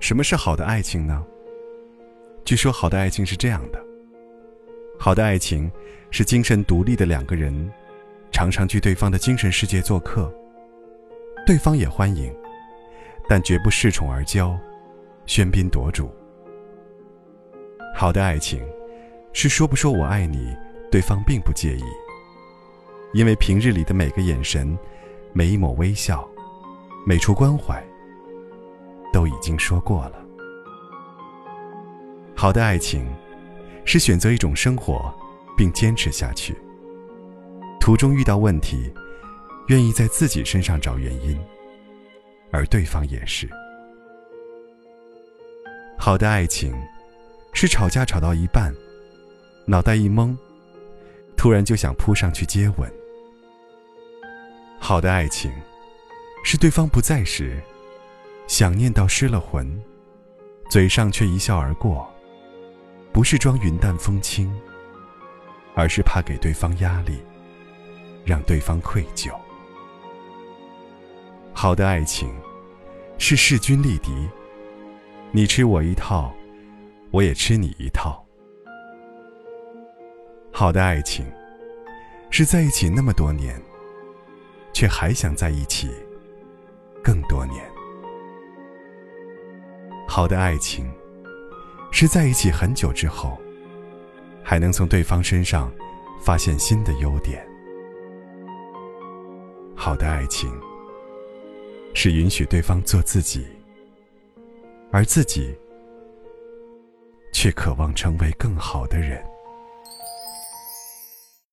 什么是好的爱情呢？据说好的爱情是这样的：好的爱情是精神独立的两个人，常常去对方的精神世界做客，对方也欢迎，但绝不恃宠而骄，喧宾夺主。好的爱情是说不说我爱你，对方并不介意，因为平日里的每个眼神、每一抹微笑、每处关怀，都已经说过了。好的爱情，是选择一种生活，并坚持下去。途中遇到问题，愿意在自己身上找原因，而对方也是。好的爱情，是吵架吵到一半，脑袋一懵，突然就想扑上去接吻。好的爱情，是对方不在时，想念到失了魂，嘴上却一笑而过。不是装云淡风轻，而是怕给对方压力，让对方愧疚。好的爱情，是势均力敌，你吃我一套，我也吃你一套。好的爱情，是在一起那么多年，却还想在一起更多。好的爱情。是在一起很久之后，还能从对方身上发现新的优点。好的爱情，是允许对方做自己，而自己却渴望成为更好的人。